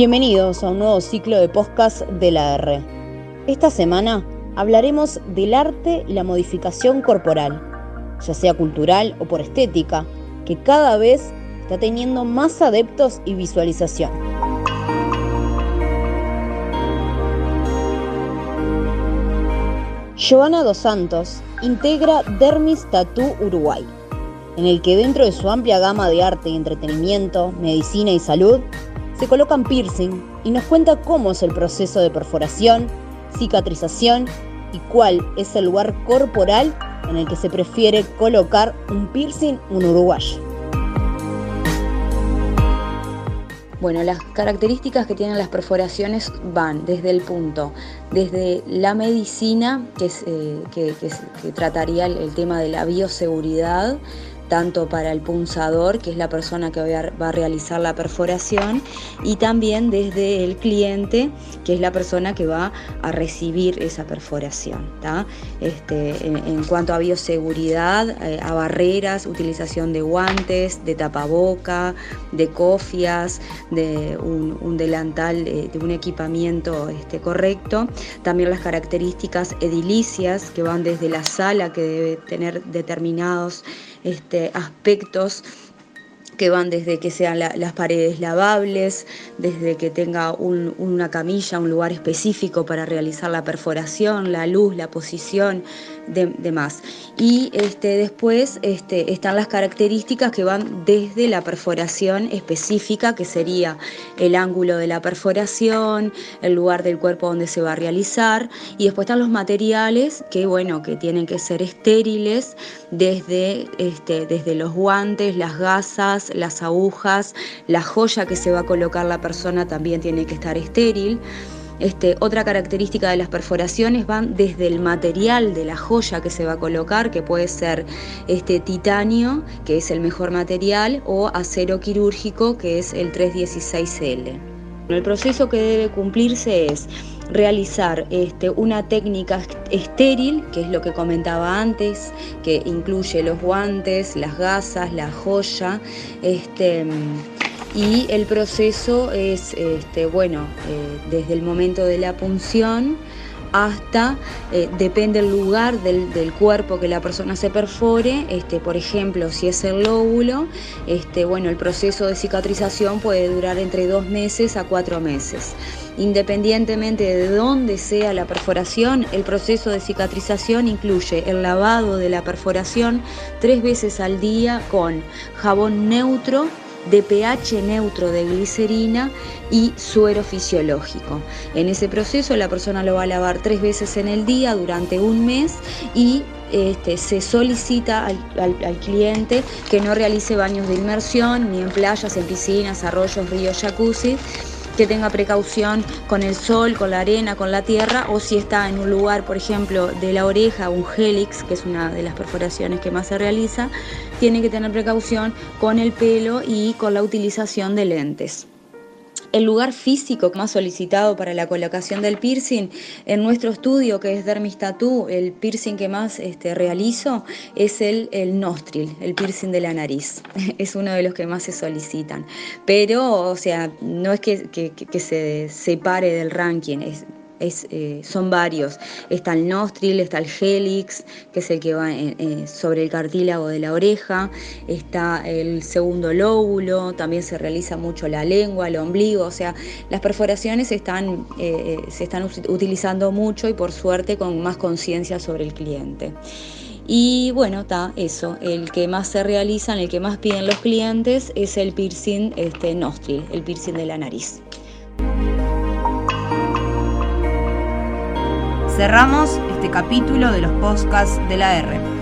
Bienvenidos a un nuevo ciclo de podcast de la R. Esta semana hablaremos del arte y la modificación corporal, ya sea cultural o por estética, que cada vez está teniendo más adeptos y visualización. Joana Dos Santos integra Dermis Tattoo Uruguay, en el que dentro de su amplia gama de arte y entretenimiento, medicina y salud, se colocan piercing y nos cuenta cómo es el proceso de perforación, cicatrización y cuál es el lugar corporal en el que se prefiere colocar un piercing un uruguayo. Bueno, las características que tienen las perforaciones van desde el punto, desde la medicina, que, es, eh, que, trataría el tema de la bioseguridad, tanto para el punzador, que es la persona que va a realizar la perforación, y también desde el cliente, que es la persona que va a recibir esa perforación. Este, en, cuanto a bioseguridad, eh, a barreras, utilización de guantes, de tapaboca, de cofias, de un, delantal, de un equipamiento este, correcto. También las características edilicias que van desde la sala que debe tener determinados este, aspectos que van desde que sean las paredes lavables, desde que tenga una camilla, un lugar específico para realizar la perforación, la luz, la posición, demás. Y este, después este, están las características que van desde la perforación específica, que sería el ángulo de la perforación, el lugar del cuerpo donde se va a realizar, y después están los materiales que, bueno, que tienen que ser estériles desde, este, desde los guantes, las gasas, las agujas, la joya que se va a colocar la persona también tiene que estar estéril. Este, otra característica de las perforaciones van desde el material de la joya que se va a colocar, que puede ser este, titanio, que es el mejor material, o acero quirúrgico, que es el 316L. El proceso que debe cumplirse es realizar este, una técnica estéril, que es lo que comentaba antes, que incluye los guantes, las gasas, la joya, este, y el proceso es, este, bueno, eh, desde el momento de la punción hasta, eh, depende del lugar del, cuerpo que la persona se perfore, este, por ejemplo, si es el lóbulo, este, bueno, el proceso de cicatrización puede durar entre dos meses a cuatro meses. Independientemente de dónde sea la perforación, el proceso de cicatrización incluye el lavado de la perforación tres veces al día con jabón neutro, de pH neutro de glicerina y suero fisiológico. En ese proceso la persona lo va a lavar tres veces en el día durante un mes y este, se solicita al, cliente que no realice baños de inmersión ni en playas, en piscinas, arroyos, ríos, jacuzzi que tenga precaución con el sol, con la arena, con la tierra, o si está en un lugar, por ejemplo, de la oreja, un helix, que es una de las perforaciones que más se realiza, tiene que tener precaución con el pelo y con la utilización de lentes. El lugar físico más solicitado para la colocación del piercing en nuestro estudio, que es Dermis Tattoo, el piercing que más este, realizo es el, el nostril, el piercing de la nariz. Es uno de los que más se solicitan. Pero, o sea, no es que, que se separe del ranking, es, eh, son varios. Está el nostril, está el helix, que es el que va eh, eh, sobre el cartílago de la oreja, está el segundo lóbulo, también se realiza mucho la lengua, el ombligo, o sea, las perforaciones están, se están utilizando mucho y por suerte con más conciencia sobre el cliente. Y bueno, está eso, el que más se realiza, el que más piden los clientes es el piercing este, nostril, el piercing de la nariz. Cerramos este capítulo de los podcasts de la R.